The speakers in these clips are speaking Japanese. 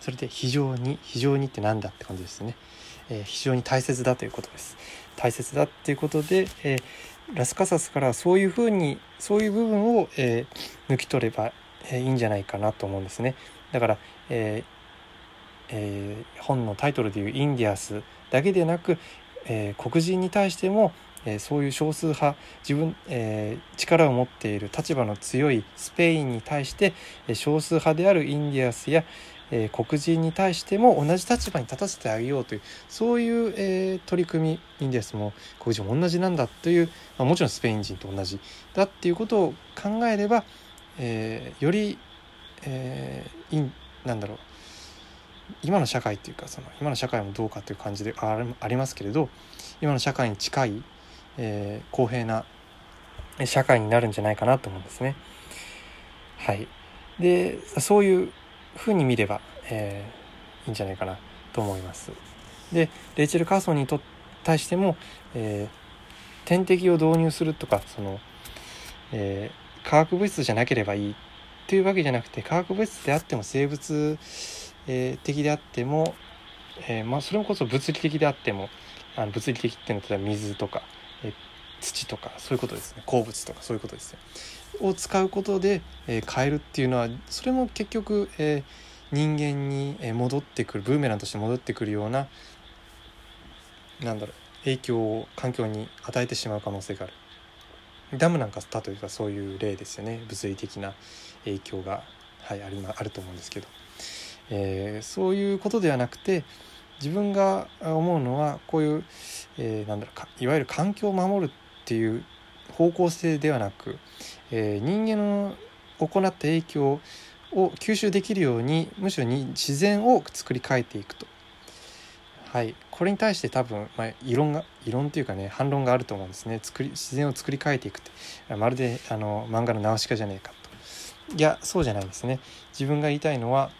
それで非常に非常にって何だって感じですね、えー、非常に大切だということです。大切だっていうことで、えー、ラスカサスからそういうふうにそういう部分を、えー、抜き取れば、え、いいんじゃないかなと思うんですね。だから、ええー、本のタイトルでいうインディアスだけでなく、えー、黒人に対しても、えー、そういう少数派自分、え、力を持っている立場の強いスペインに対して、え、少数派であるインディアスや、えー、黒人に対しても同じ立場に立たせてあげようというそういう、えー、取り組みインディアスも黒人も同じなんだという、まあ、もちろんスペイン人と同じだっていうことを考えれば、えー、より、えー、なんだろう今の社会っていうかその今の社会もどうかという感じでありますけれど今の社会に近い、えー、公平な社会になるんじゃないかなと思うんですね。はい、でそういうふうに見れば、えー、いいんじゃないかなと思います。でレイチェル・カーソンにと対しても、えー、点滴を導入するとかその、えー、化学物質じゃなければいいというわけじゃなくて化学物質であっても生物えー、的であっても、えー、まあ、それこそ物理的であってもあの物理的っていうのは例えば水とか、えー、土とかそういうことですね鉱物とかそういうことですねを使うことで、え変えるっていうのはそれも結局、え人間に戻ってくるブーメランとして戻ってくるようななんだろう影響を環境に与えてしまう可能性があるダムなんか例えばそういう例ですよね物理的な影響が、はい、ありあると思うんですけど。えー、そういうことではなくて自分が思うのはこういう、えー、なんだろうかいわゆる環境を守るっていう方向性ではなく、えー、人間の行った影響を吸収できるようにむしろに自然を作り変えていくと。はい、これに対して多分、まあ、異論が異論というかね反論があると思うんですね。作り自然を作り変えていくって。まるであの漫画の「ナウシカ」じゃねえかと。いやそうじゃないですね。自分が言いたいのは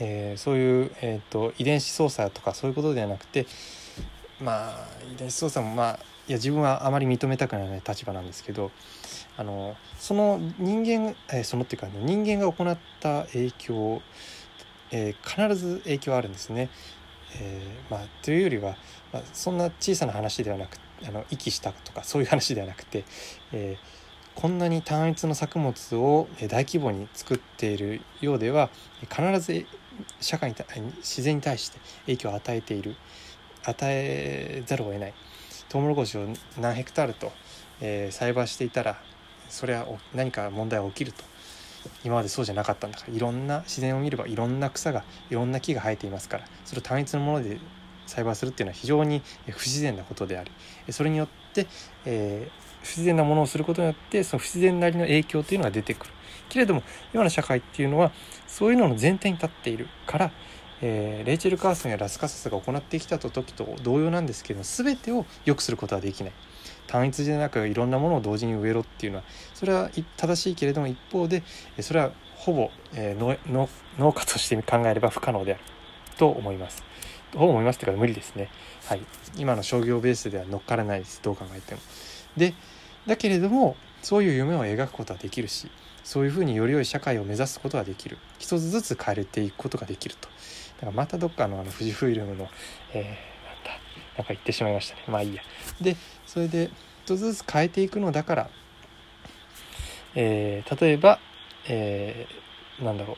えー、そういう、えーと、遺伝子操作とかそういうことではなくてまあ遺伝子操作もまあいや自分はあまり認めたくない立場なんですけどあのその人間、えー、そのっていうか、人間が行った影響、えー、必ず影響あるんですね。えー、まあ、というよりは、まあ、そんな小さな話ではなくあの息したとかそういう話ではなくて、えーこんなに単一の作物を大規模に作っているようでは必ず社会に自然に対して影響を与えている与えざるを得ないトウモロコシを何ヘクタールと、えー、栽培していたらそれは何か問題が起きると。今までそうじゃなかったんだからいろんな自然を見ればいろんな草がいろんな木が生えていますからそれを単一のもので栽培するっていうのは非常に不自然なことでありそれによって、えー、不自然なものをすることによってその不自然なりの影響というのが出てくる。けれども今の社会っていうのはそういうのの前提に立っているから、えー、レイチェル・カーソンやラスカサスが行ってきた時と同様なんですけど全てを良くすることはできない単一でなくいろんなものを同時に植えろっていうのはそれは正しいけれども一方でそれはほぼ、えー、農家として考えれば不可能であると思います。どう思いますっていうか無理ですね。はい、今の商業ベースでは乗っからないですどう考えても。でだけれどもそういう夢を描くことはできるしそういうふうにより良い社会を目指すことができる一つずつ変えていくことができるとだからまたどっかのあの富士フイルムの、えー、なんだなんか言ってしまいましたね。まあいいや。でそれで一つずつ変えていくのだから、えー、例えば、えー、なんだろう。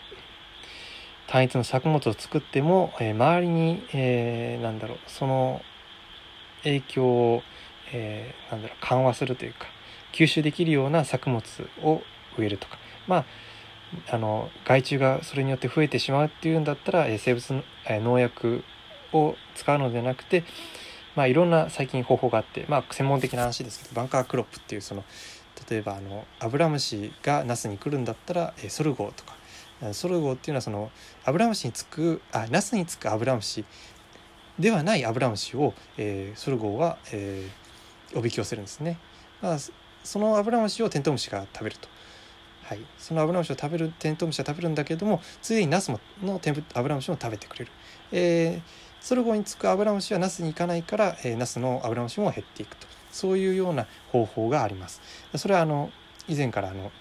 単一の作物を作っても、えー、周りに、えー、なんだろう。その影響を、えー、なんだろう。緩和するというか吸収できるような作物を植えるとか。まああの害虫がそれによって増えてしまうっていうんだったら生物農薬を使うのではなくて、まあ、いろんな最近方法があって、まあ、専門的な話ですけどバンカークロップっていうその例えばあのアブラムシがナスに来るんだったらソルゴーとかソルゴーっていうのはそのアブラムシにつくあナスにつくアブラムシではないアブラムシを、えー、ソルゴーは、えー、おびき寄せるんですね。まあ、そのアブラムシをテントウムシが食べると。はい、そのアブラムシを食べるテントウムシは食べるんだけどもついにナスのテンアブラムシも食べてくれる、えー、ソルゴにつくアブラムシはナスに行かないから、えー、ナスのアブラムシも減っていくと。そういうような方法があります。それはあの以前からあの、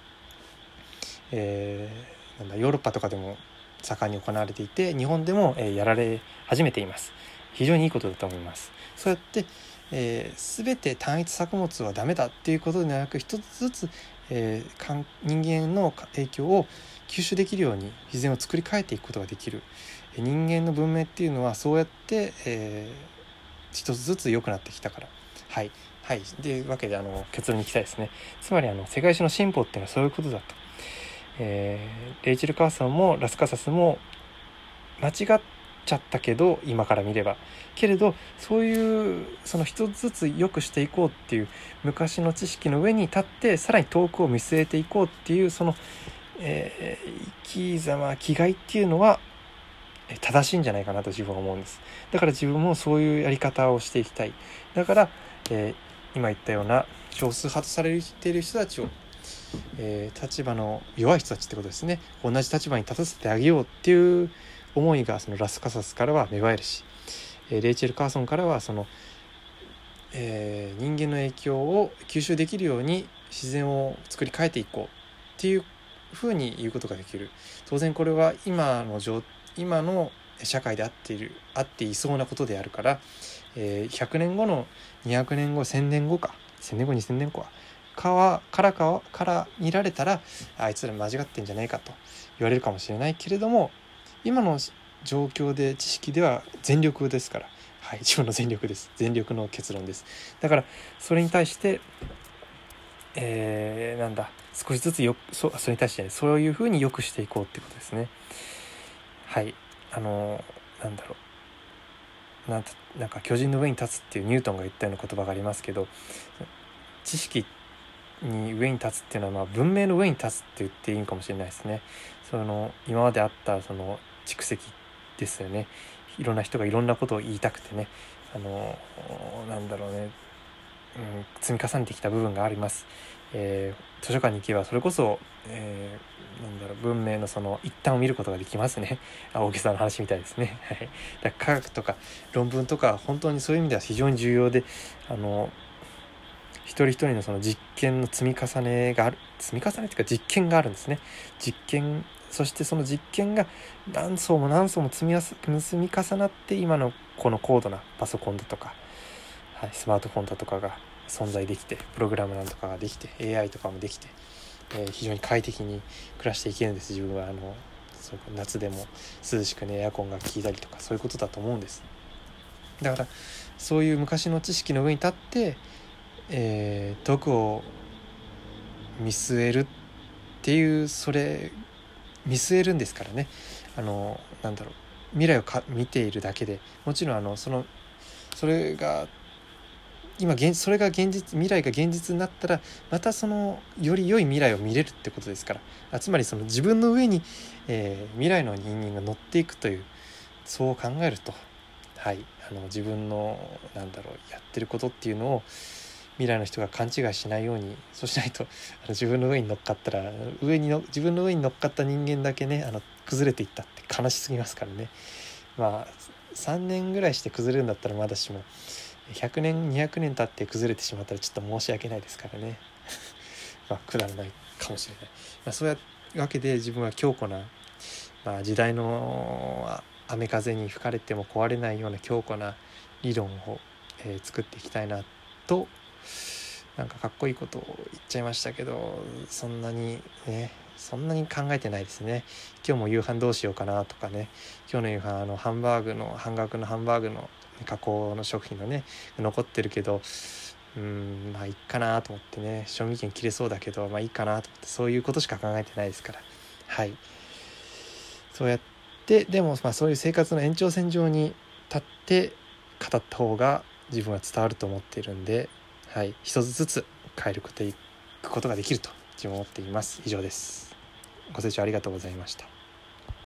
えー、なんだヨーロッパとかでも盛んに行われていて日本でも、えやられ始めています。非常にいいことだと思います。そうやって、えー、全て単一作物はダメだっていうことではなく一つずつ、えー、人間の影響を吸収できるように自然を作り変えていくことができる。人間の文明っていうのはそうやって、えー、一つずつ良くなってきたから。はい。はい。というわけであの結論に行きたいですね。つまりあの世界史の進歩っていうのはそういうことだと、えー、レイチェル・カーソンもラスカサスも間違っちゃったけど今から見れば。けれどそういうその一つずつ良くしていこうっていう昔の知識の上に立ってさらに遠くを見据えていこうっていうその、えー、生き様気概っていうのは正しいんじゃないかなと自分は思うんです。だから自分もそういうやり方をしていきたい。だから、えー、今言ったような少数派とされている人たちを、えー、立場の弱い人たちってことですね。同じ立場に立たせてあげようっていう思いがそのラスカサスからは芽生えるし、え、レイチェル・カーソンからはその、えー、人間の影響を吸収できるように自然を作り変えていこうっていうふうに言うことができる。当然これは今の状今の社会であっているあっていそうなことであるから、えー、100年後の200年後1000年後か1000年後2000年後はかはからかから見られたらあいつら間違ってんじゃないかと言われるかもしれないけれども今の状況で知識では全力ですから、はい、自分の全力です。全力の結論です。だからそれに対してえー、なんだ少しずつよそそれに対して、ね、そういうふうに良くしていこうってことですね。はいあのなんだろう。なんなんか巨人の上に立つっていうニュートンが言ったような言葉がありますけど知識に上に立つっていうのはまあ文明の上に立つって言っていいかもしれないですね。その今まであったその蓄積ですよね。いろんな人がいろんなことを言いたくてね。あのなんだろうね、うん、積み重ねてきた部分があります、えー、図書館に行けばそれこそ、えー、なんだろう文明のその一端を見ることができますね。大げさな話みたいですね。だ科学とか論文とか本当にそういう意味では非常に重要であの一人一人のその実験の積み重ねがある積み重ねっていうか実験があるんですね。実験そしてその実験が何層も何層も積み重なって今のこの高度なパソコンだとか、はい、スマートフォンだとかが存在できてプログラムなんとかができて AI とかもできて、えー、非常に快適に暮らしていけるんです。自分はあのそう夏でも涼しくねエアコンが効いたりとかそういうことだと思うんです。だからそういう昔の知識の上に立って、えー、毒を見据えるっていうそれ見据えるんですからね。あのなんだろう。未来をか見ているだけで。もちろんあのそのそれが今現それが現実未来が現実になったらまたそのより良い未来を見れるってことですから。あつまりその自分の上に、えー、未来の人間が乗っていくというそう考えるとはい。あの自分のなんだろうやってることっていうのを未来の人が勘違いしないようにそうしないとあの自分の上に乗っかったら上にの自分の上に乗っかった人間だけねあの崩れていったって悲しすぎますからね。まあ3年ぐらいして崩れるんだったらまだしも100年200年経って崩れてしまったらちょっと申し訳ないですからね。まあくだらないかもしれない、まあ、そういうわけで自分は強固な、まあ、時代の雨風に吹かれても壊れないような強固な理論を、えー、作っていきたいなとなんかかっこいいことを言っちゃいましたけどそんなにねそんなに考えてないですね。今日も夕飯どうしようかなとかね。今日の夕飯あのハンバーグの半額のハンバーグの加工の食品のね残ってるけどうんまあいいかなと思ってね賞味期限切れそうだけどまあいいかなと思ってそういうことしか考えてないですから。はい。そうやってでもまあそういう生活の延長線上に立って語った方が自分は伝わると思っているんではい、一つずつ変えることいくことができると自分は思っています。以上です。ご清聴ありがとうございました。